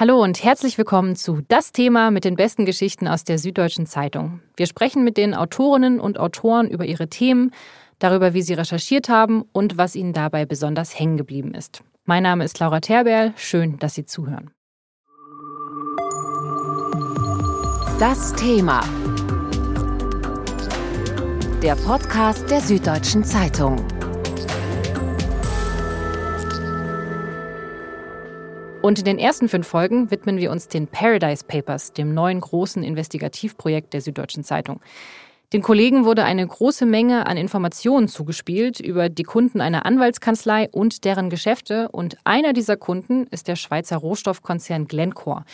Hallo und herzlich willkommen zu Das Thema mit den besten Geschichten aus der Süddeutschen Zeitung. Wir sprechen mit den Autorinnen und Autoren über ihre Themen, darüber, wie sie recherchiert haben und was ihnen dabei besonders hängen geblieben ist. Mein Name ist Laura Terberl. Schön, dass Sie zuhören. Das Thema. Der Podcast der Süddeutschen Zeitung. Und in den ersten fünf Folgen widmen wir uns den Paradise Papers, dem neuen großen Investigativprojekt der Süddeutschen Zeitung. Den Kollegen wurde eine große Menge an Informationen zugespielt über die Kunden einer Anwaltskanzlei und deren Geschäfte. Und einer dieser Kunden ist der Schweizer Rohstoffkonzern Glencore.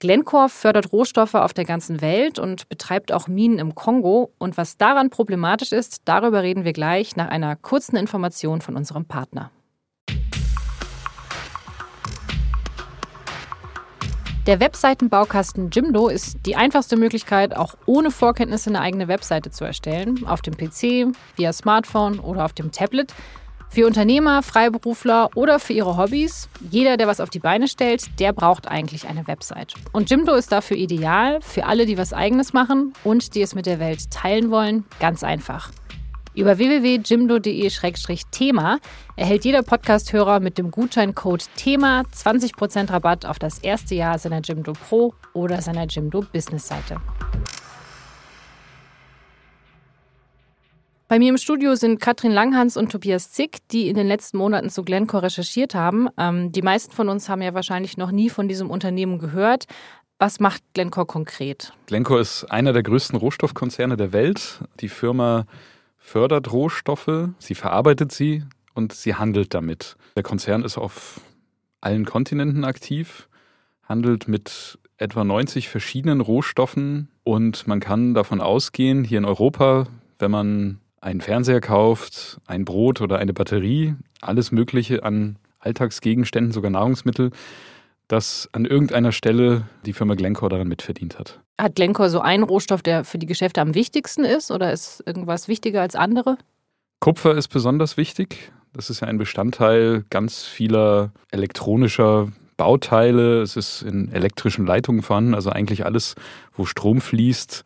Glencore fördert Rohstoffe auf der ganzen Welt und betreibt auch Minen im Kongo. Und was daran problematisch ist, darüber reden wir gleich nach einer kurzen Information von unserem Partner. Der Webseitenbaukasten Jimdo ist die einfachste Möglichkeit, auch ohne Vorkenntnisse eine eigene Webseite zu erstellen. Auf dem PC, via Smartphone oder auf dem Tablet. Für Unternehmer, Freiberufler oder für ihre Hobbys. Jeder, der was auf die Beine stellt, der braucht eigentlich eine Website. Und Jimdo ist dafür ideal für alle, die was eigenes machen und die es mit der Welt teilen wollen. Ganz einfach. Über www.jimdo.de-thema erhält jeder Podcast-Hörer mit dem Gutscheincode THEMA 20% Rabatt auf das erste Jahr seiner Jimdo Pro oder seiner Jimdo Business-Seite. Bei mir im Studio sind Katrin Langhans und Tobias Zick, die in den letzten Monaten zu Glencore recherchiert haben. Ähm, die meisten von uns haben ja wahrscheinlich noch nie von diesem Unternehmen gehört. Was macht Glencore konkret? Glencore ist einer der größten Rohstoffkonzerne der Welt. Die Firma fördert Rohstoffe, sie verarbeitet sie und sie handelt damit. Der Konzern ist auf allen Kontinenten aktiv, handelt mit etwa 90 verschiedenen Rohstoffen und man kann davon ausgehen, hier in Europa, wenn man einen Fernseher kauft, ein Brot oder eine Batterie, alles Mögliche an Alltagsgegenständen, sogar Nahrungsmittel, dass an irgendeiner Stelle die Firma Glencore daran mitverdient hat. Hat Glencore so einen Rohstoff, der für die Geschäfte am wichtigsten ist oder ist irgendwas wichtiger als andere? Kupfer ist besonders wichtig. Das ist ja ein Bestandteil ganz vieler elektronischer Bauteile. Es ist in elektrischen Leitungen vorhanden, also eigentlich alles, wo Strom fließt,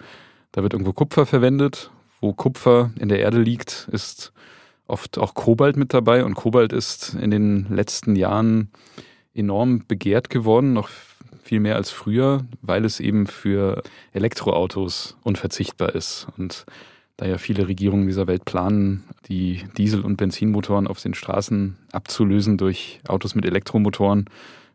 da wird irgendwo Kupfer verwendet. Wo Kupfer in der Erde liegt, ist oft auch Kobalt mit dabei und Kobalt ist in den letzten Jahren enorm begehrt geworden, noch viel mehr als früher, weil es eben für Elektroautos unverzichtbar ist. Und da ja viele Regierungen dieser Welt planen, die Diesel- und Benzinmotoren auf den Straßen abzulösen durch Autos mit Elektromotoren,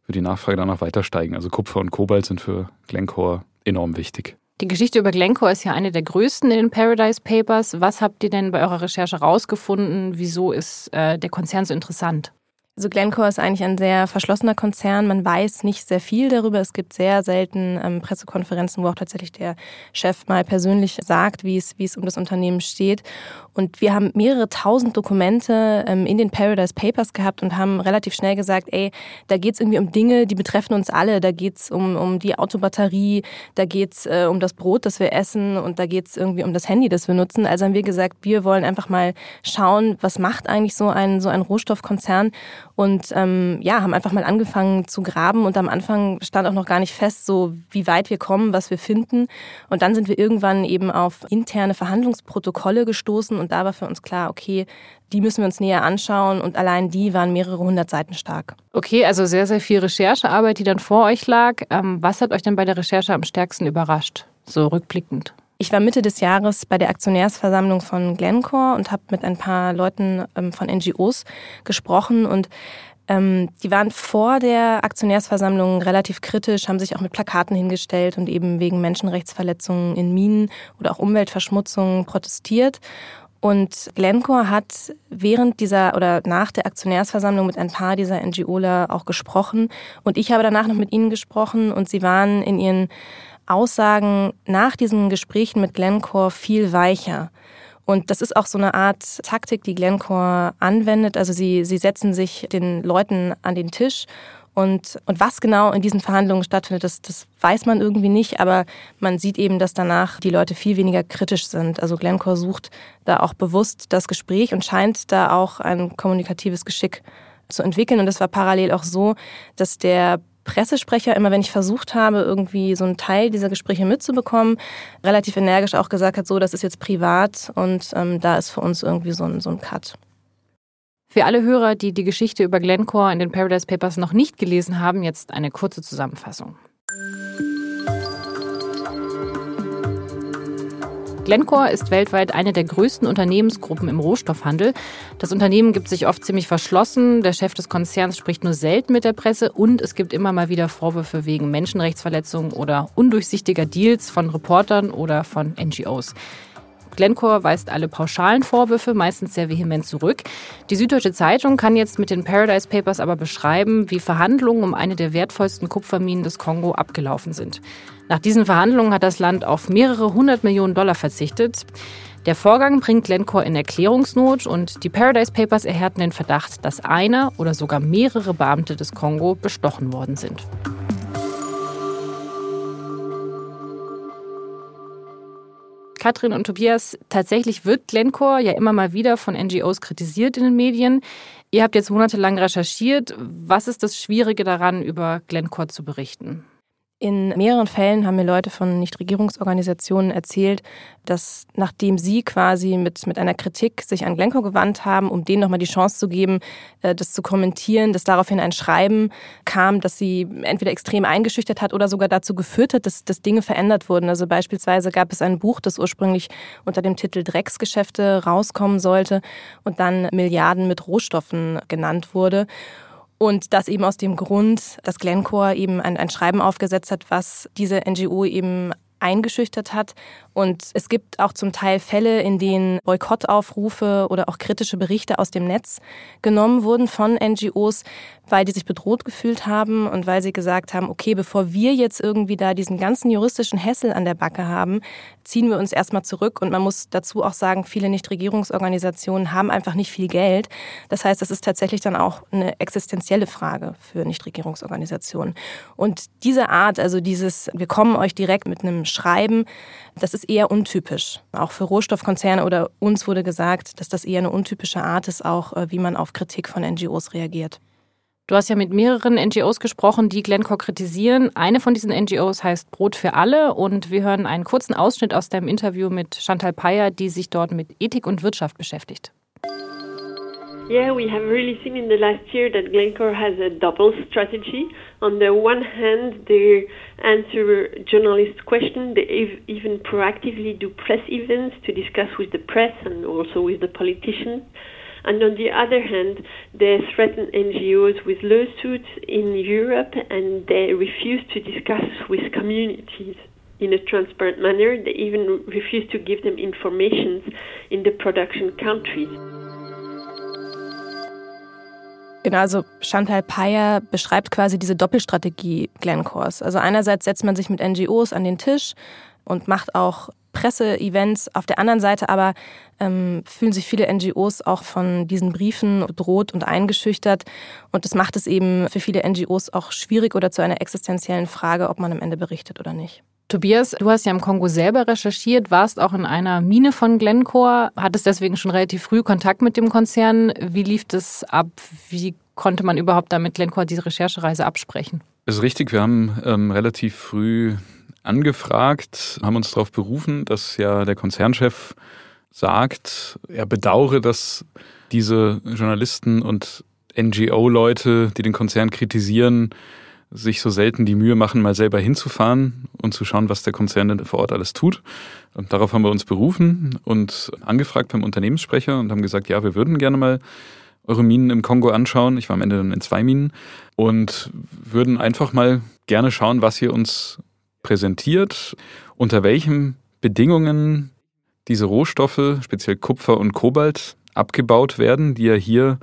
wird die Nachfrage danach weiter steigen. Also Kupfer und Kobalt sind für Glencore enorm wichtig. Die Geschichte über Glencore ist ja eine der größten in den Paradise Papers. Was habt ihr denn bei eurer Recherche rausgefunden? Wieso ist äh, der Konzern so interessant? Also Glencore ist eigentlich ein sehr verschlossener Konzern. Man weiß nicht sehr viel darüber. Es gibt sehr selten ähm, Pressekonferenzen, wo auch tatsächlich der Chef mal persönlich sagt, wie es, wie es um das Unternehmen steht. Und wir haben mehrere tausend Dokumente ähm, in den Paradise Papers gehabt und haben relativ schnell gesagt, ey, da geht's irgendwie um Dinge, die betreffen uns alle. Da geht's um, um die Autobatterie, da geht's äh, um das Brot, das wir essen und da geht's irgendwie um das Handy, das wir nutzen. Also haben wir gesagt, wir wollen einfach mal schauen, was macht eigentlich so ein, so ein Rohstoffkonzern und ähm, ja, haben einfach mal angefangen zu graben und am Anfang stand auch noch gar nicht fest, so wie weit wir kommen, was wir finden. Und dann sind wir irgendwann eben auf interne Verhandlungsprotokolle gestoßen und da war für uns klar, okay, die müssen wir uns näher anschauen und allein die waren mehrere hundert Seiten stark. Okay, also sehr, sehr viel Recherchearbeit, die dann vor euch lag. Ähm, was hat euch denn bei der Recherche am stärksten überrascht, so rückblickend? Ich war Mitte des Jahres bei der Aktionärsversammlung von Glencore und habe mit ein paar Leuten ähm, von NGOs gesprochen und ähm, die waren vor der Aktionärsversammlung relativ kritisch, haben sich auch mit Plakaten hingestellt und eben wegen Menschenrechtsverletzungen in Minen oder auch Umweltverschmutzung protestiert. Und Glencore hat während dieser oder nach der Aktionärsversammlung mit ein paar dieser NGOler auch gesprochen. Und ich habe danach noch mit ihnen gesprochen und sie waren in ihren Aussagen nach diesen Gesprächen mit Glencore viel weicher. Und das ist auch so eine Art Taktik, die Glencore anwendet. Also sie, sie setzen sich den Leuten an den Tisch und, und was genau in diesen Verhandlungen stattfindet, das, das weiß man irgendwie nicht, aber man sieht eben, dass danach die Leute viel weniger kritisch sind. Also Glencore sucht da auch bewusst das Gespräch und scheint da auch ein kommunikatives Geschick zu entwickeln. Und es war parallel auch so, dass der Pressesprecher, immer wenn ich versucht habe, irgendwie so einen Teil dieser Gespräche mitzubekommen, relativ energisch auch gesagt hat, so, das ist jetzt privat und ähm, da ist für uns irgendwie so ein, so ein Cut. Für alle Hörer, die die Geschichte über Glencore in den Paradise Papers noch nicht gelesen haben, jetzt eine kurze Zusammenfassung. Glencore ist weltweit eine der größten Unternehmensgruppen im Rohstoffhandel. Das Unternehmen gibt sich oft ziemlich verschlossen. Der Chef des Konzerns spricht nur selten mit der Presse und es gibt immer mal wieder Vorwürfe wegen Menschenrechtsverletzungen oder undurchsichtiger Deals von Reportern oder von NGOs. Glencore weist alle pauschalen Vorwürfe meistens sehr vehement zurück. Die Süddeutsche Zeitung kann jetzt mit den Paradise Papers aber beschreiben, wie Verhandlungen um eine der wertvollsten Kupferminen des Kongo abgelaufen sind. Nach diesen Verhandlungen hat das Land auf mehrere hundert Millionen Dollar verzichtet. Der Vorgang bringt Glencore in Erklärungsnot und die Paradise Papers erhärten den Verdacht, dass einer oder sogar mehrere Beamte des Kongo bestochen worden sind. Katrin und Tobias, tatsächlich wird Glencore ja immer mal wieder von NGOs kritisiert in den Medien. Ihr habt jetzt monatelang recherchiert. Was ist das Schwierige daran, über Glencore zu berichten? In mehreren Fällen haben mir Leute von Nichtregierungsorganisationen erzählt, dass nachdem sie quasi mit, mit einer Kritik sich an Glencoe gewandt haben, um denen nochmal die Chance zu geben, äh, das zu kommentieren, dass daraufhin ein Schreiben kam, das sie entweder extrem eingeschüchtert hat oder sogar dazu geführt hat, dass, dass Dinge verändert wurden. Also beispielsweise gab es ein Buch, das ursprünglich unter dem Titel Drecksgeschäfte rauskommen sollte und dann Milliarden mit Rohstoffen genannt wurde. Und das eben aus dem Grund, dass Glencore eben ein, ein Schreiben aufgesetzt hat, was diese NGO eben eingeschüchtert hat und es gibt auch zum Teil Fälle, in denen Boykottaufrufe oder auch kritische Berichte aus dem Netz genommen wurden von NGOs, weil die sich bedroht gefühlt haben und weil sie gesagt haben, okay, bevor wir jetzt irgendwie da diesen ganzen juristischen Hessel an der Backe haben, ziehen wir uns erstmal zurück. Und man muss dazu auch sagen, viele Nichtregierungsorganisationen haben einfach nicht viel Geld. Das heißt, das ist tatsächlich dann auch eine existenzielle Frage für Nichtregierungsorganisationen. Und diese Art, also dieses, wir kommen euch direkt mit einem Schreiben, das ist eher untypisch. Auch für Rohstoffkonzerne oder uns wurde gesagt, dass das eher eine untypische Art ist, auch äh, wie man auf Kritik von NGOs reagiert. Du hast ja mit mehreren NGOs gesprochen, die Glencore kritisieren. Eine von diesen NGOs heißt Brot für alle und wir hören einen kurzen Ausschnitt aus deinem Interview mit Chantal Payer, die sich dort mit Ethik und Wirtschaft beschäftigt. Yeah, we have really seen in the last year that Glencore has a double strategy. On the one hand, they answer journalists' questions. They even proactively do press events to discuss with the press and also with the politicians. And on the other hand, they threaten NGOs with lawsuits in Europe and they refuse to discuss with communities in a transparent manner. They even refuse to give them information in the production countries. Genau, also Chantal Payer beschreibt quasi diese Doppelstrategie Glencores. Also einerseits setzt man sich mit NGOs an den Tisch und macht auch Presseevents. Auf der anderen Seite aber ähm, fühlen sich viele NGOs auch von diesen Briefen bedroht und eingeschüchtert. Und das macht es eben für viele NGOs auch schwierig oder zu einer existenziellen Frage, ob man am Ende berichtet oder nicht. Tobias, du hast ja im Kongo selber recherchiert, warst auch in einer Mine von Glencore, hattest deswegen schon relativ früh Kontakt mit dem Konzern. Wie lief das ab? Wie konnte man überhaupt damit Glencore diese Recherchereise absprechen? Es ist richtig, wir haben ähm, relativ früh angefragt, haben uns darauf berufen, dass ja der Konzernchef sagt, er bedauere, dass diese Journalisten und NGO-Leute, die den Konzern kritisieren, sich so selten die Mühe machen, mal selber hinzufahren und zu schauen, was der Konzern denn vor Ort alles tut. Und darauf haben wir uns berufen und angefragt beim Unternehmenssprecher und haben gesagt, ja, wir würden gerne mal eure Minen im Kongo anschauen. Ich war am Ende dann in zwei Minen und würden einfach mal gerne schauen, was ihr uns präsentiert, unter welchen Bedingungen diese Rohstoffe, speziell Kupfer und Kobalt, abgebaut werden, die ja hier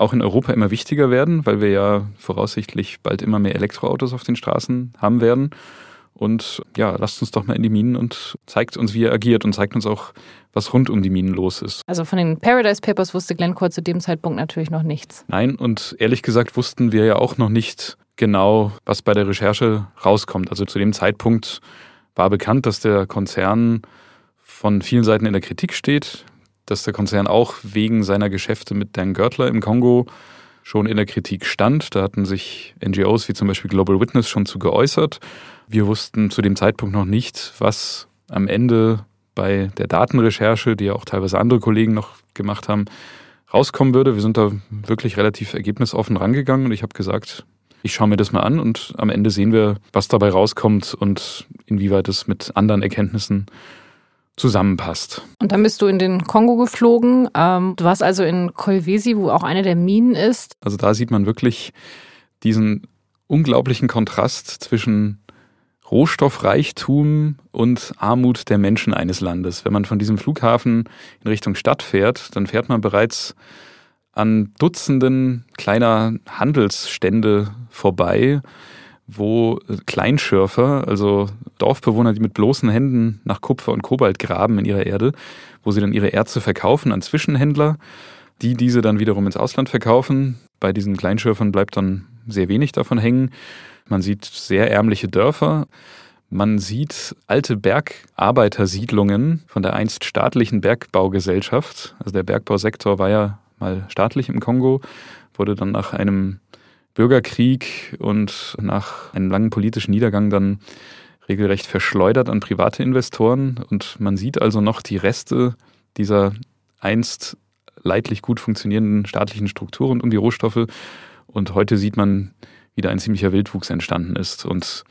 auch in Europa immer wichtiger werden, weil wir ja voraussichtlich bald immer mehr Elektroautos auf den Straßen haben werden. Und ja, lasst uns doch mal in die Minen und zeigt uns, wie er agiert und zeigt uns auch, was rund um die Minen los ist. Also von den Paradise Papers wusste Glencore zu dem Zeitpunkt natürlich noch nichts. Nein, und ehrlich gesagt wussten wir ja auch noch nicht genau, was bei der Recherche rauskommt. Also zu dem Zeitpunkt war bekannt, dass der Konzern von vielen Seiten in der Kritik steht, dass der Konzern auch wegen seiner Geschäfte mit Dan Görtler im Kongo schon in der Kritik stand. Da hatten sich NGOs wie zum Beispiel Global Witness schon zu geäußert. Wir wussten zu dem Zeitpunkt noch nicht, was am Ende bei der Datenrecherche, die ja auch teilweise andere Kollegen noch gemacht haben, rauskommen würde. Wir sind da wirklich relativ ergebnisoffen rangegangen und ich habe gesagt, ich schaue mir das mal an und am Ende sehen wir, was dabei rauskommt und inwieweit es mit anderen Erkenntnissen zusammenpasst. Und dann bist du in den Kongo geflogen. Ähm, du warst also in Kolwezi, wo auch eine der Minen ist. Also da sieht man wirklich diesen unglaublichen Kontrast zwischen Rohstoffreichtum und Armut der Menschen eines Landes. Wenn man von diesem Flughafen in Richtung Stadt fährt, dann fährt man bereits an Dutzenden kleiner Handelsstände vorbei, wo Kleinschürfer, also Dorfbewohner, die mit bloßen Händen nach Kupfer und Kobalt graben in ihrer Erde, wo sie dann ihre Erze verkaufen an Zwischenhändler, die diese dann wiederum ins Ausland verkaufen. Bei diesen Kleinschürfern bleibt dann sehr wenig davon hängen. Man sieht sehr ärmliche Dörfer. Man sieht alte Bergarbeitersiedlungen von der einst staatlichen Bergbaugesellschaft. Also der Bergbausektor war ja mal staatlich im Kongo, wurde dann nach einem Bürgerkrieg und nach einem langen politischen Niedergang dann regelrecht verschleudert an private Investoren. Und man sieht also noch die Reste dieser einst leidlich gut funktionierenden staatlichen Strukturen um die Rohstoffe. Und heute sieht man, wie da ein ziemlicher Wildwuchs entstanden ist. Und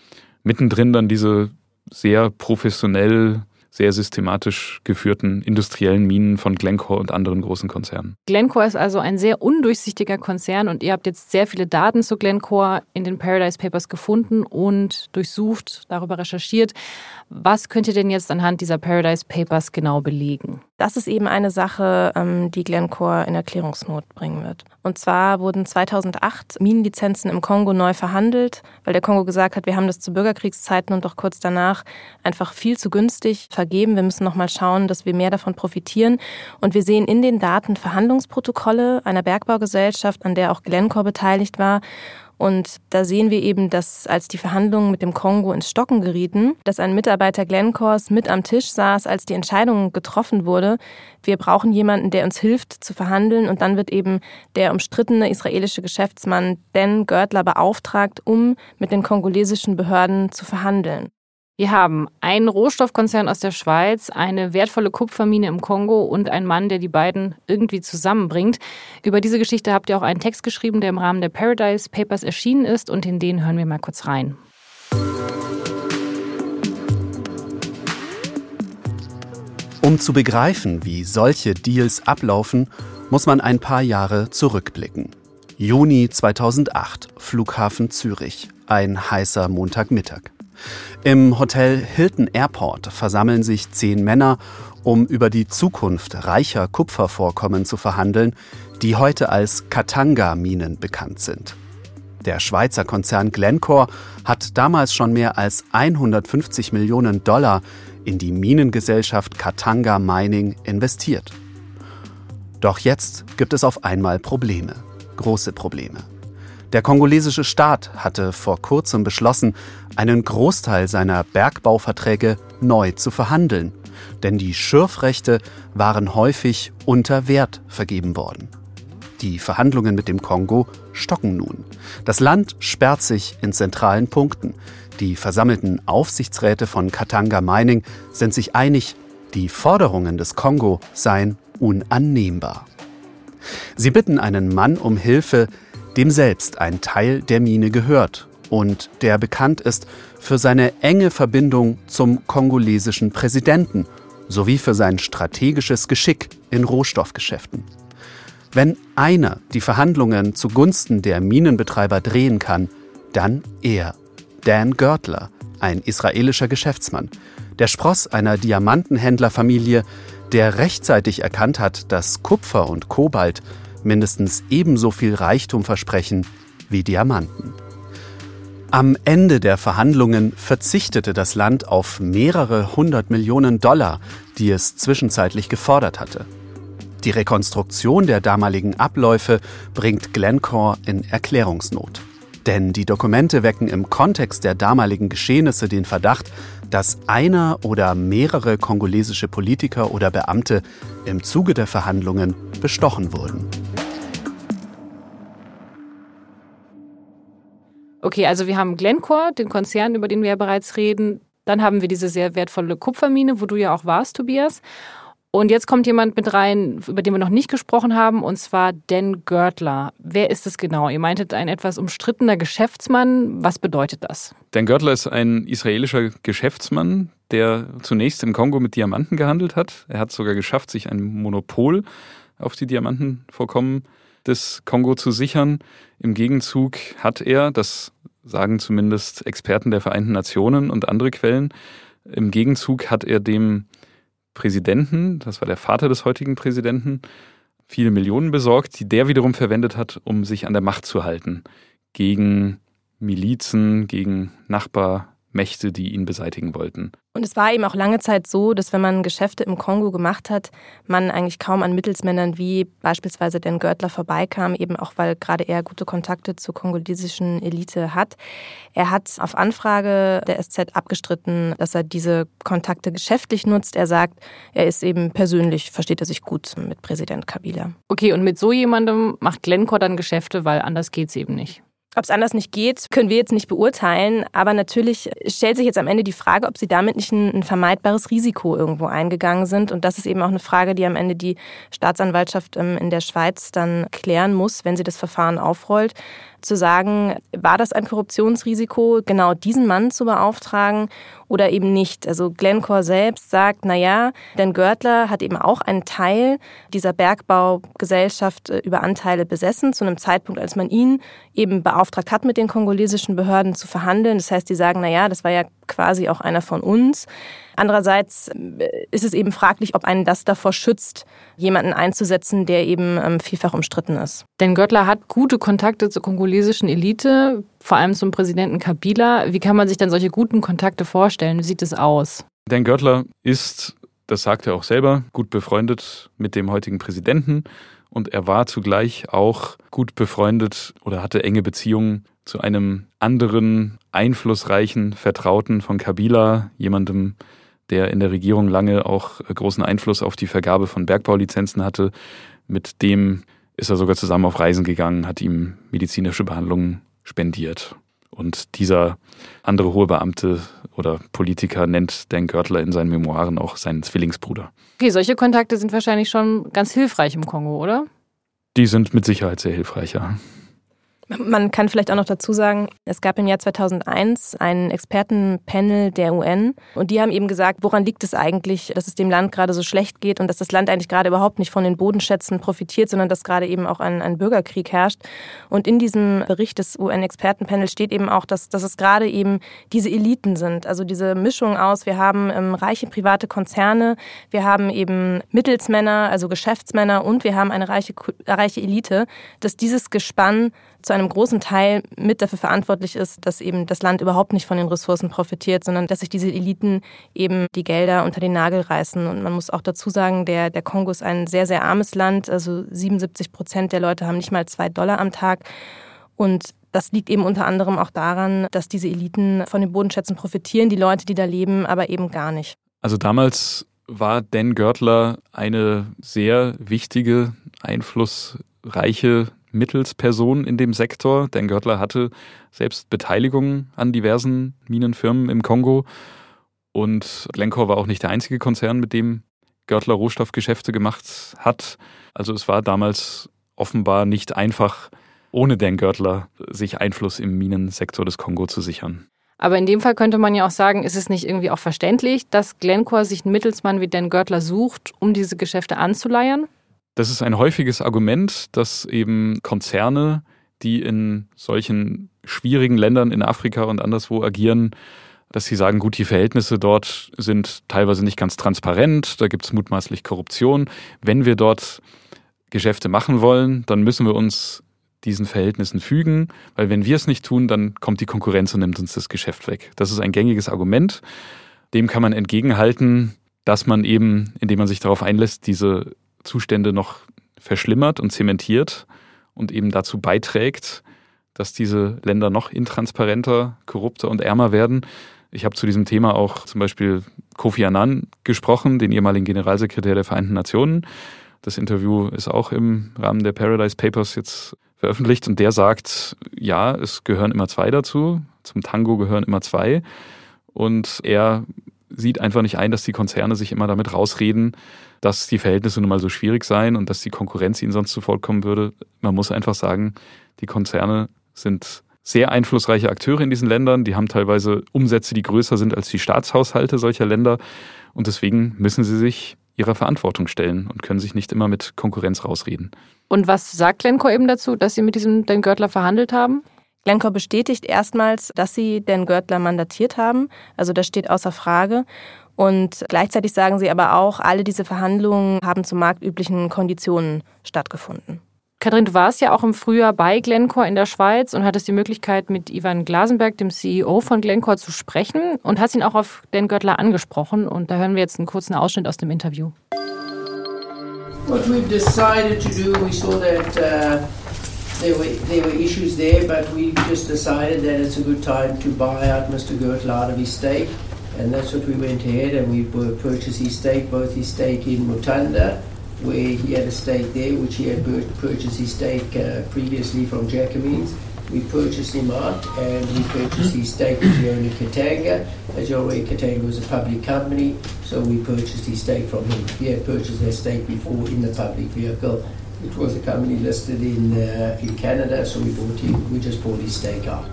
mittendrin dann diese sehr professionell sehr systematisch geführten industriellen Minen von Glencore und anderen großen Konzernen. Glencore ist also ein sehr undurchsichtiger Konzern und ihr habt jetzt sehr viele Daten zu Glencore in den Paradise Papers gefunden und durchsucht, darüber recherchiert. Was könnt ihr denn jetzt anhand dieser Paradise Papers genau belegen? Das ist eben eine Sache, ähm, die Glencore in Erklärungsnot bringen wird. Und zwar wurden 2008 Minenlizenzen im Kongo neu verhandelt, weil der Kongo gesagt hat, wir haben das zu Bürgerkriegszeiten und auch kurz danach einfach viel zu günstig vergeben. Wir müssen noch mal schauen, dass wir mehr davon profitieren. Und wir sehen in den Daten Verhandlungsprotokolle einer Bergbaugesellschaft, an der auch Glencore beteiligt war. Und da sehen wir eben, dass als die Verhandlungen mit dem Kongo ins Stocken gerieten, dass ein Mitarbeiter Glencores mit am Tisch saß, als die Entscheidung getroffen wurde. Wir brauchen jemanden, der uns hilft zu verhandeln. Und dann wird eben der umstrittene israelische Geschäftsmann Dan Görtler beauftragt, um mit den kongolesischen Behörden zu verhandeln. Wir haben einen Rohstoffkonzern aus der Schweiz, eine wertvolle Kupfermine im Kongo und einen Mann, der die beiden irgendwie zusammenbringt. Über diese Geschichte habt ihr auch einen Text geschrieben, der im Rahmen der Paradise Papers erschienen ist und in den hören wir mal kurz rein. Um zu begreifen, wie solche Deals ablaufen, muss man ein paar Jahre zurückblicken. Juni 2008, Flughafen Zürich, ein heißer Montagmittag. Im Hotel Hilton Airport versammeln sich zehn Männer, um über die Zukunft reicher Kupfervorkommen zu verhandeln, die heute als Katanga-Minen bekannt sind. Der Schweizer Konzern Glencore hat damals schon mehr als 150 Millionen Dollar in die Minengesellschaft Katanga Mining investiert. Doch jetzt gibt es auf einmal Probleme, große Probleme. Der kongolesische Staat hatte vor kurzem beschlossen, einen Großteil seiner Bergbauverträge neu zu verhandeln, denn die Schürfrechte waren häufig unter Wert vergeben worden. Die Verhandlungen mit dem Kongo stocken nun. Das Land sperrt sich in zentralen Punkten. Die versammelten Aufsichtsräte von Katanga Mining sind sich einig, die Forderungen des Kongo seien unannehmbar. Sie bitten einen Mann um Hilfe, dem selbst ein Teil der Mine gehört und der bekannt ist für seine enge Verbindung zum kongolesischen Präsidenten sowie für sein strategisches Geschick in Rohstoffgeschäften. Wenn einer die Verhandlungen zugunsten der Minenbetreiber drehen kann, dann er, Dan Görtler, ein israelischer Geschäftsmann, der Spross einer Diamantenhändlerfamilie, der rechtzeitig erkannt hat, dass Kupfer und Kobalt mindestens ebenso viel Reichtum versprechen wie Diamanten. Am Ende der Verhandlungen verzichtete das Land auf mehrere hundert Millionen Dollar, die es zwischenzeitlich gefordert hatte. Die Rekonstruktion der damaligen Abläufe bringt Glencore in Erklärungsnot. Denn die Dokumente wecken im Kontext der damaligen Geschehnisse den Verdacht, dass einer oder mehrere kongolesische Politiker oder Beamte im Zuge der Verhandlungen bestochen wurden. Okay, also wir haben Glencore, den Konzern, über den wir ja bereits reden. Dann haben wir diese sehr wertvolle Kupfermine, wo du ja auch warst, Tobias. Und jetzt kommt jemand mit rein, über den wir noch nicht gesprochen haben, und zwar Dan Görtler. Wer ist es genau? Ihr meintet ein etwas umstrittener Geschäftsmann. Was bedeutet das? Dan Görtler ist ein israelischer Geschäftsmann, der zunächst im Kongo mit Diamanten gehandelt hat. Er hat sogar geschafft, sich ein Monopol auf die Diamantenvorkommen des Kongo zu sichern. Im Gegenzug hat er, das sagen zumindest Experten der Vereinten Nationen und andere Quellen, im Gegenzug hat er dem Präsidenten, das war der Vater des heutigen Präsidenten, viele Millionen besorgt, die der wiederum verwendet hat, um sich an der Macht zu halten. Gegen Milizen, gegen Nachbar, Mächte, die ihn beseitigen wollten. Und es war eben auch lange Zeit so, dass wenn man Geschäfte im Kongo gemacht hat, man eigentlich kaum an Mittelsmännern wie beispielsweise den Görtler vorbeikam, eben auch weil gerade er gute Kontakte zur kongolesischen Elite hat. Er hat auf Anfrage der SZ abgestritten, dass er diese Kontakte geschäftlich nutzt. Er sagt, er ist eben persönlich, versteht er sich gut mit Präsident Kabila. Okay, und mit so jemandem macht Glencore dann Geschäfte, weil anders geht es eben nicht. Ob es anders nicht geht, können wir jetzt nicht beurteilen. Aber natürlich stellt sich jetzt am Ende die Frage, ob sie damit nicht ein, ein, vermeidbares Risiko irgendwo eingegangen sind. Und das ist eben auch eine Frage, die am Ende die Staatsanwaltschaft ähm, in der Schweiz dann klären muss, wenn sie das Verfahren aufrollt zu sagen, war das ein Korruptionsrisiko, genau diesen Mann zu beauftragen oder eben nicht. Also Glencore selbst sagt, na ja, denn Görtler hat eben auch einen Teil dieser Bergbaugesellschaft äh, über Anteile besessen, zu einem Zeitpunkt, als man ihn eben beauftragt hat, mit den kongolesischen Behörden zu verhandeln. Das heißt, die sagen, na ja, das war ja quasi auch einer von uns. Andererseits äh, ist es eben fraglich, ob einen das davor schützt, jemanden einzusetzen, der eben ähm, vielfach umstritten ist. Denn Göttler hat gute Kontakte zur kongolesischen Elite, vor allem zum Präsidenten Kabila. Wie kann man sich denn solche guten Kontakte vorstellen? Wie sieht es aus? Dan Görtler ist, das sagt er auch selber, gut befreundet mit dem heutigen Präsidenten und er war zugleich auch gut befreundet oder hatte enge Beziehungen zu einem anderen einflussreichen Vertrauten von Kabila, jemandem, der in der Regierung lange auch großen Einfluss auf die Vergabe von Bergbaulizenzen hatte. Mit dem ist er sogar zusammen auf Reisen gegangen, hat ihm medizinische Behandlungen spendiert. Und dieser andere hohe Beamte oder Politiker nennt Dan Görtler in seinen Memoiren auch seinen Zwillingsbruder. Okay, solche Kontakte sind wahrscheinlich schon ganz hilfreich im Kongo, oder? Die sind mit Sicherheit sehr hilfreich, ja. Man kann vielleicht auch noch dazu sagen, es gab im Jahr 2001 ein Expertenpanel der UN und die haben eben gesagt, woran liegt es eigentlich, dass es dem Land gerade so schlecht geht und dass das Land eigentlich gerade überhaupt nicht von den Bodenschätzen profitiert, sondern dass gerade eben auch ein, ein Bürgerkrieg herrscht. Und in diesem Bericht des UN-Expertenpanels steht eben auch, dass, dass es gerade eben diese Eliten sind, also diese Mischung aus, wir haben ähm, reiche private Konzerne, wir haben eben Mittelsmänner, also Geschäftsmänner und wir haben eine reiche, reiche Elite, dass dieses Gespann zu einem großen Teil mit dafür verantwortlich ist, dass eben das Land überhaupt nicht von den Ressourcen profitiert, sondern dass sich diese Eliten eben die Gelder unter den Nagel reißen. Und man muss auch dazu sagen, der, der Kongo ist ein sehr, sehr armes Land. Also 77 Prozent der Leute haben nicht mal zwei Dollar am Tag. Und das liegt eben unter anderem auch daran, dass diese Eliten von den Bodenschätzen profitieren, die Leute, die da leben, aber eben gar nicht. Also damals war Dan Görtler eine sehr wichtige, einflussreiche Mittelsperson in dem Sektor. Dan Görtler hatte selbst Beteiligung an diversen Minenfirmen im Kongo. Und Glencore war auch nicht der einzige Konzern, mit dem Görtler Rohstoffgeschäfte gemacht hat. Also es war damals offenbar nicht einfach, ohne Dan Görtler sich Einfluss im Minensektor des Kongo zu sichern. Aber in dem Fall könnte man ja auch sagen, ist es nicht irgendwie auch verständlich, dass Glencore sich einen Mittelsmann wie Dan Görtler sucht, um diese Geschäfte anzuleiern? Das ist ein häufiges Argument, dass eben Konzerne, die in solchen schwierigen Ländern in Afrika und anderswo agieren, dass sie sagen, gut, die Verhältnisse dort sind teilweise nicht ganz transparent, da gibt es mutmaßlich Korruption. Wenn wir dort Geschäfte machen wollen, dann müssen wir uns diesen Verhältnissen fügen, weil wenn wir es nicht tun, dann kommt die Konkurrenz und nimmt uns das Geschäft weg. Das ist ein gängiges Argument. Dem kann man entgegenhalten, dass man eben, indem man sich darauf einlässt, diese Zustände noch verschlimmert und zementiert und eben dazu beiträgt, dass diese Länder noch intransparenter, korrupter und ärmer werden. Ich habe zu diesem Thema auch zum Beispiel Kofi Annan gesprochen, den ehemaligen Generalsekretär der Vereinten Nationen. Das Interview ist auch im Rahmen der Paradise Papers jetzt veröffentlicht und der sagt, ja, es gehören immer zwei dazu. Zum Tango gehören immer zwei. Und er sieht einfach nicht ein, dass die Konzerne sich immer damit rausreden, dass die Verhältnisse nun mal so schwierig seien und dass die Konkurrenz ihnen sonst zuvorkommen würde. Man muss einfach sagen, die Konzerne sind sehr einflussreiche Akteure in diesen Ländern. Die haben teilweise Umsätze, die größer sind als die Staatshaushalte solcher Länder. Und deswegen müssen sie sich ihrer Verantwortung stellen und können sich nicht immer mit Konkurrenz rausreden. Und was sagt Glencore eben dazu, dass Sie mit diesem Den Görtler verhandelt haben? Glencore bestätigt erstmals, dass sie den Görtler mandatiert haben. Also das steht außer Frage. Und gleichzeitig sagen sie aber auch, alle diese Verhandlungen haben zu marktüblichen Konditionen stattgefunden. Kathrin, du warst ja auch im Frühjahr bei Glencore in der Schweiz und hattest die Möglichkeit, mit Ivan Glasenberg, dem CEO von Glencore, zu sprechen und hast ihn auch auf den Görtler angesprochen. Und da hören wir jetzt einen kurzen Ausschnitt aus dem Interview. What we've decided to do, we saw that uh, there, were, there were issues there, but we just decided that it's a good time to buy out Mr. Gertler out of his stake. And that's what we went ahead and we purchased his stake, both his stake in Mutanda, where he had a stake there, which he had purchased his stake uh, previously from Jacobins. We purchased him out and we purchased his stake in Katanga. As aware, Katanga was a public company, so we purchased his stake from him. He had purchased that stake before in the public vehicle. It was a company listed in, uh, in Canada, so we, bought him, we just bought his stake out.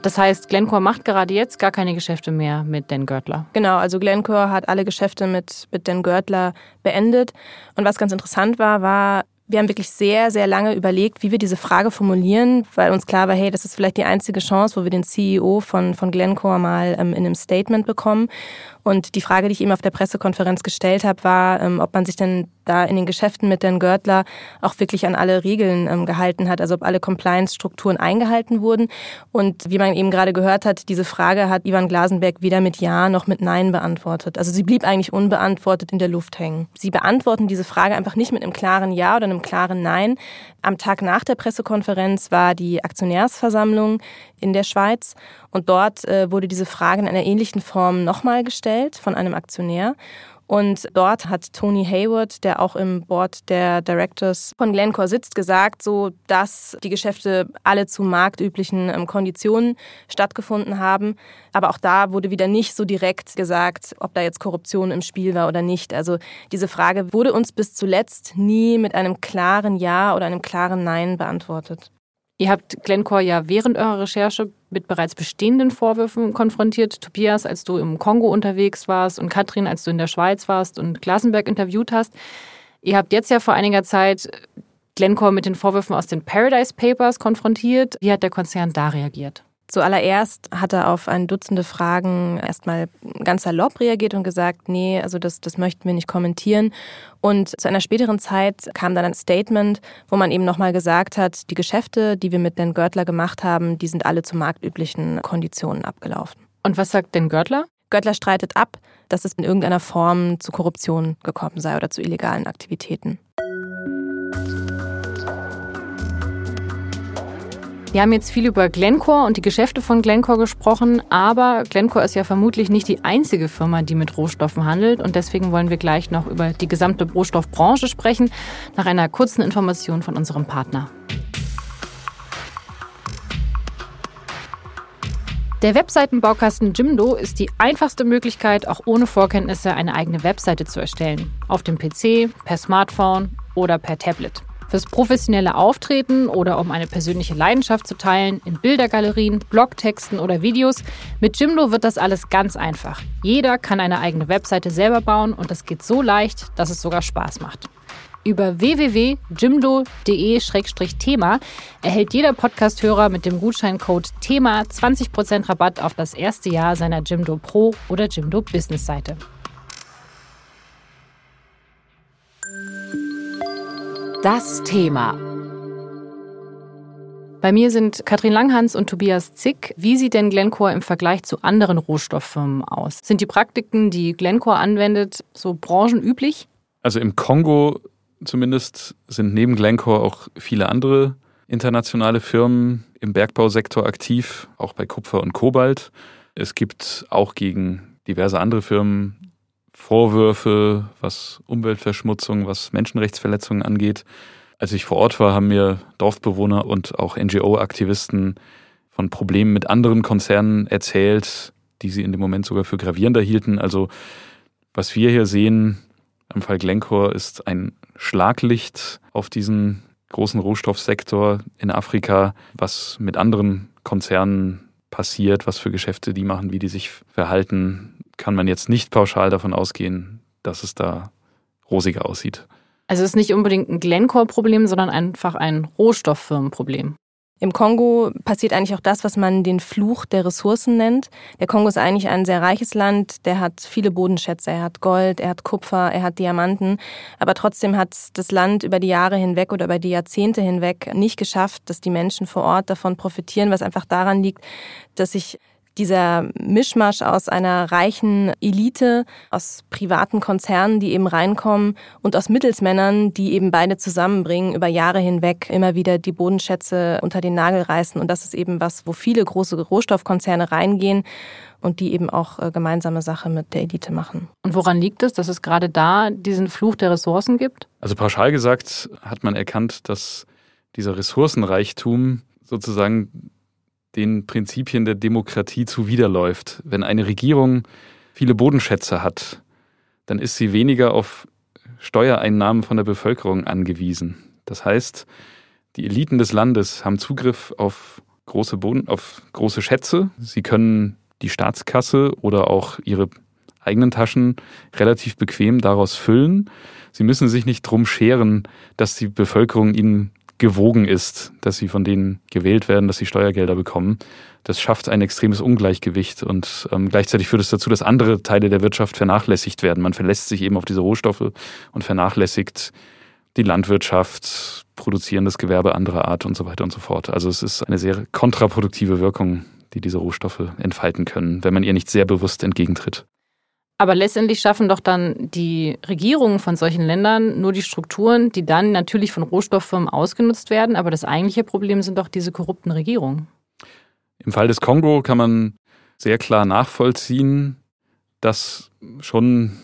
Das heißt, Glencore macht gerade jetzt gar keine Geschäfte mehr mit Dan Görtler. Genau, also Glencore hat alle Geschäfte mit, mit Dan Görtler beendet. Und was ganz interessant war, war, wir haben wirklich sehr, sehr lange überlegt, wie wir diese Frage formulieren, weil uns klar war, hey, das ist vielleicht die einzige Chance, wo wir den CEO von, von Glencore mal ähm, in einem Statement bekommen. Und die Frage, die ich ihm auf der Pressekonferenz gestellt habe, war, ähm, ob man sich denn da in den Geschäften mit den Görtler auch wirklich an alle Regeln ähm, gehalten hat, also ob alle Compliance-Strukturen eingehalten wurden. Und wie man eben gerade gehört hat, diese Frage hat Ivan Glasenberg weder mit Ja noch mit Nein beantwortet. Also sie blieb eigentlich unbeantwortet in der Luft hängen. Sie beantworten diese Frage einfach nicht mit einem klaren Ja oder einem klaren Nein. Am Tag nach der Pressekonferenz war die Aktionärsversammlung in der Schweiz und dort äh, wurde diese Frage in einer ähnlichen Form nochmal gestellt von einem Aktionär. Und dort hat Tony Hayward, der auch im Board der Directors von Glencore sitzt, gesagt, so dass die Geschäfte alle zu marktüblichen ähm, Konditionen stattgefunden haben. Aber auch da wurde wieder nicht so direkt gesagt, ob da jetzt Korruption im Spiel war oder nicht. Also diese Frage wurde uns bis zuletzt nie mit einem klaren Ja oder einem klaren Nein beantwortet. Ihr habt Glencore ja während eurer Recherche mit bereits bestehenden Vorwürfen konfrontiert. Tobias, als du im Kongo unterwegs warst und Katrin, als du in der Schweiz warst und Glasenberg interviewt hast. Ihr habt jetzt ja vor einiger Zeit Glencore mit den Vorwürfen aus den Paradise Papers konfrontiert. Wie hat der Konzern da reagiert? Zuallererst hat er auf ein Dutzende Fragen erstmal ganz salopp reagiert und gesagt, nee, also das, das möchten wir nicht kommentieren. Und zu einer späteren Zeit kam dann ein Statement, wo man eben nochmal gesagt hat, die Geschäfte, die wir mit den Görtler gemacht haben, die sind alle zu marktüblichen Konditionen abgelaufen. Und was sagt denn Görtler? Görtler streitet ab, dass es in irgendeiner Form zu Korruption gekommen sei oder zu illegalen Aktivitäten. Wir haben jetzt viel über Glencore und die Geschäfte von Glencore gesprochen, aber Glencore ist ja vermutlich nicht die einzige Firma, die mit Rohstoffen handelt und deswegen wollen wir gleich noch über die gesamte Rohstoffbranche sprechen, nach einer kurzen Information von unserem Partner. Der Webseitenbaukasten Jimdo ist die einfachste Möglichkeit, auch ohne Vorkenntnisse eine eigene Webseite zu erstellen. Auf dem PC, per Smartphone oder per Tablet. Fürs professionelle Auftreten oder um eine persönliche Leidenschaft zu teilen, in Bildergalerien, Blogtexten oder Videos. Mit Jimdo wird das alles ganz einfach. Jeder kann eine eigene Webseite selber bauen und das geht so leicht, dass es sogar Spaß macht. Über www.jimdo.de-thema erhält jeder Podcasthörer mit dem Gutscheincode THEMA 20% Rabatt auf das erste Jahr seiner Jimdo Pro oder Jimdo Business Seite. Das Thema. Bei mir sind Katrin Langhans und Tobias Zick. Wie sieht denn Glencore im Vergleich zu anderen Rohstofffirmen aus? Sind die Praktiken, die Glencore anwendet, so branchenüblich? Also im Kongo zumindest sind neben Glencore auch viele andere internationale Firmen im Bergbausektor aktiv, auch bei Kupfer und Kobalt. Es gibt auch gegen diverse andere Firmen Vorwürfe, was Umweltverschmutzung, was Menschenrechtsverletzungen angeht. Als ich vor Ort war, haben mir Dorfbewohner und auch NGO-Aktivisten von Problemen mit anderen Konzernen erzählt, die sie in dem Moment sogar für gravierender hielten. Also was wir hier sehen am Fall Glencore ist ein Schlaglicht auf diesen großen Rohstoffsektor in Afrika, was mit anderen Konzernen passiert, was für Geschäfte die machen, wie die sich verhalten, kann man jetzt nicht pauschal davon ausgehen, dass es da rosiger aussieht. Also es ist nicht unbedingt ein Glencore-Problem, sondern einfach ein Rohstofffirmenproblem. Im Kongo passiert eigentlich auch das, was man den Fluch der Ressourcen nennt. Der Kongo ist eigentlich ein sehr reiches Land, der hat viele Bodenschätze, er hat Gold, er hat Kupfer, er hat Diamanten, aber trotzdem hat das Land über die Jahre hinweg oder über die Jahrzehnte hinweg nicht geschafft, dass die Menschen vor Ort davon profitieren, was einfach daran liegt, dass sich dieser Mischmasch aus einer reichen Elite, aus privaten Konzernen, die eben reinkommen und aus Mittelsmännern, die eben beide zusammenbringen, über Jahre hinweg immer wieder die Bodenschätze unter den Nagel reißen. Und das ist eben was, wo viele große Rohstoffkonzerne reingehen und die eben auch äh, gemeinsame Sache mit der Elite machen. Und woran liegt es, dass es gerade da diesen Fluch der Ressourcen gibt? Also pauschal gesagt hat man erkannt, dass dieser Ressourcenreichtum sozusagen den Prinzipien der Demokratie zuwiderläuft. Wenn eine Regierung viele Bodenschätze hat, dann ist sie weniger auf Steuereinnahmen von der Bevölkerung angewiesen. Das heißt, die Eliten des Landes haben Zugriff auf große Boden, auf große Schätze. Sie können die Staatskasse oder auch ihre eigenen Taschen relativ bequem daraus füllen. Sie müssen sich nicht drum scheren, dass die Bevölkerung ihnen gewogen ist, dass sie von denen gewählt werden, dass sie Steuergelder bekommen. Das schafft ein extremes Ungleichgewicht und ähm, gleichzeitig führt es dazu, dass andere Teile der Wirtschaft vernachlässigt werden. Man verlässt sich eben auf diese Rohstoffe und vernachlässigt die Landwirtschaft, produzierendes Gewerbe anderer Art und so weiter und so fort. Also es ist eine sehr kontraproduktive Wirkung, die diese Rohstoffe entfalten können, wenn man ihr nicht sehr bewusst entgegentritt. Aber letztendlich schaffen doch dann die Regierungen von solchen Ländern nur die Strukturen, die dann natürlich von Rohstofffirmen ausgenutzt werden. Aber das eigentliche Problem sind doch diese korrupten Regierungen. Im Fall des Kongo kann man sehr klar nachvollziehen, dass schon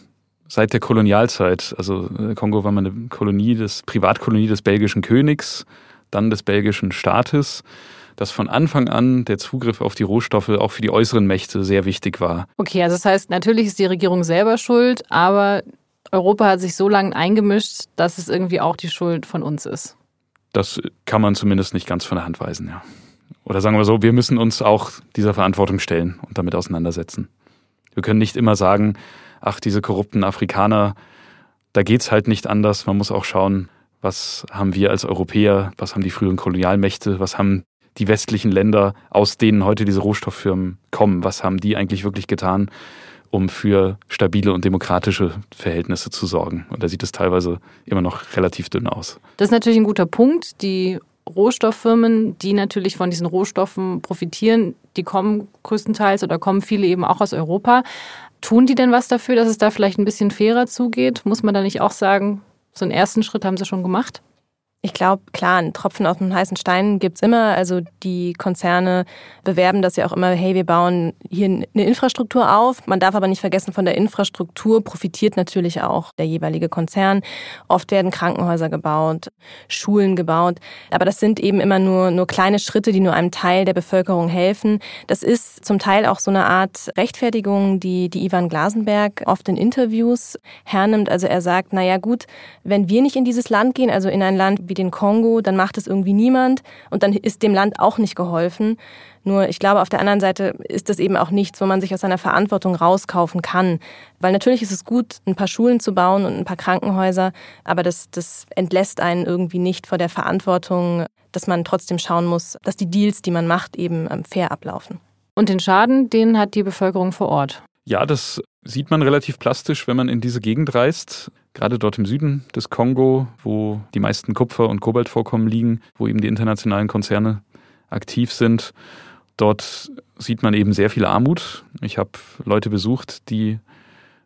seit der Kolonialzeit, also äh, Kongo war mal eine Kolonie des Privatkolonie des belgischen Königs, dann des belgischen Staates dass von Anfang an der Zugriff auf die Rohstoffe auch für die äußeren Mächte sehr wichtig war. Okay, also das heißt, natürlich ist die Regierung selber schuld, aber Europa hat sich so lange eingemischt, dass es irgendwie auch die Schuld von uns ist. Das kann man zumindest nicht ganz von der Hand weisen, ja. Oder sagen wir so, wir müssen uns auch dieser Verantwortung stellen und damit auseinandersetzen. Wir können nicht immer sagen, ach, diese korrupten Afrikaner, da geht's halt nicht anders. Man muss auch schauen, was haben wir als Europäer, was haben die früheren Kolonialmächte, was haben die westlichen Länder, aus denen heute diese Rohstofffirmen kommen. Was haben die eigentlich wirklich getan, um für stabile und demokratische Verhältnisse zu sorgen? Und da sieht es teilweise immer noch relativ dünn aus. Das ist natürlich ein guter Punkt. Die Rohstofffirmen, die natürlich von diesen Rohstoffen profitieren, die kommen größtenteils oder kommen viele eben auch aus Europa. Tun die denn was dafür, dass es da vielleicht ein bisschen fairer zugeht? Muss man da nicht auch sagen, so einen ersten Schritt haben sie schon gemacht? Ich glaube, klar, ein Tropfen auf dem heißen Stein gibt's immer. Also die Konzerne bewerben das ja auch immer, hey, wir bauen hier eine Infrastruktur auf. Man darf aber nicht vergessen, von der Infrastruktur profitiert natürlich auch der jeweilige Konzern. Oft werden Krankenhäuser gebaut, Schulen gebaut. Aber das sind eben immer nur, nur kleine Schritte, die nur einem Teil der Bevölkerung helfen. Das ist zum Teil auch so eine Art Rechtfertigung, die, die Ivan Glasenberg oft in Interviews hernimmt. Also er sagt, na ja, gut, wenn wir nicht in dieses Land gehen, also in ein Land wie den Kongo, dann macht es irgendwie niemand und dann ist dem Land auch nicht geholfen. Nur ich glaube, auf der anderen Seite ist das eben auch nichts, wo man sich aus seiner Verantwortung rauskaufen kann. Weil natürlich ist es gut, ein paar Schulen zu bauen und ein paar Krankenhäuser, aber das, das entlässt einen irgendwie nicht vor der Verantwortung, dass man trotzdem schauen muss, dass die Deals, die man macht, eben ähm, fair ablaufen. Und den Schaden, den hat die Bevölkerung vor Ort. Ja, das sieht man relativ plastisch, wenn man in diese Gegend reist gerade dort im Süden des Kongo, wo die meisten Kupfer- und Kobaltvorkommen liegen, wo eben die internationalen Konzerne aktiv sind. Dort sieht man eben sehr viel Armut. Ich habe Leute besucht, die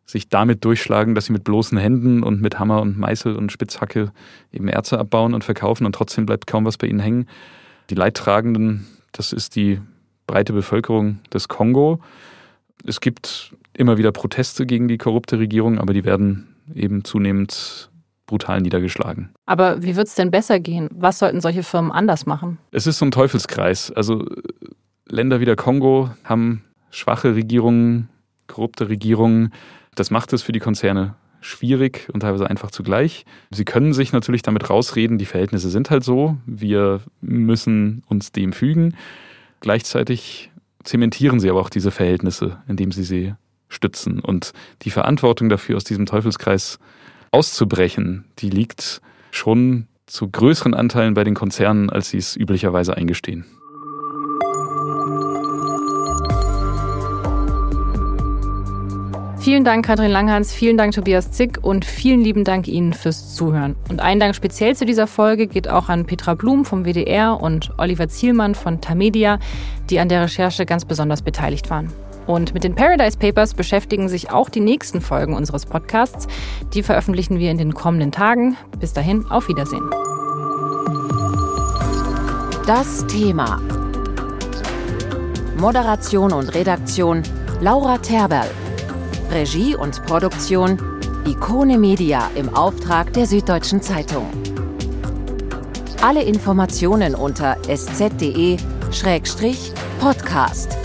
sich damit durchschlagen, dass sie mit bloßen Händen und mit Hammer und Meißel und Spitzhacke eben Erze abbauen und verkaufen und trotzdem bleibt kaum was bei ihnen hängen. Die Leidtragenden, das ist die breite Bevölkerung des Kongo. Es gibt immer wieder Proteste gegen die korrupte Regierung, aber die werden eben zunehmend brutal niedergeschlagen. Aber wie wird es denn besser gehen? Was sollten solche Firmen anders machen? Es ist so ein Teufelskreis. Also Länder wie der Kongo haben schwache Regierungen, korrupte Regierungen. Das macht es für die Konzerne schwierig und teilweise einfach zugleich. Sie können sich natürlich damit rausreden, die Verhältnisse sind halt so, wir müssen uns dem fügen. Gleichzeitig zementieren sie aber auch diese Verhältnisse, indem sie sie stützen. Und die Verantwortung dafür, aus diesem Teufelskreis auszubrechen, die liegt schon zu größeren Anteilen bei den Konzernen, als sie es üblicherweise eingestehen. Vielen Dank, Katrin Langhans, vielen Dank, Tobias Zick und vielen lieben Dank Ihnen fürs Zuhören. Und ein Dank speziell zu dieser Folge geht auch an Petra Blum vom WDR und Oliver Zielmann von Tamedia, die an der Recherche ganz besonders beteiligt waren. Und mit den Paradise Papers beschäftigen sich auch die nächsten Folgen unseres Podcasts. Die veröffentlichen wir in den kommenden Tagen. Bis dahin, auf Wiedersehen. Das Thema. Moderation und Redaktion Laura Terberl. Regie und Produktion Ikone Media im Auftrag der Süddeutschen Zeitung. Alle Informationen unter sz.de-podcast.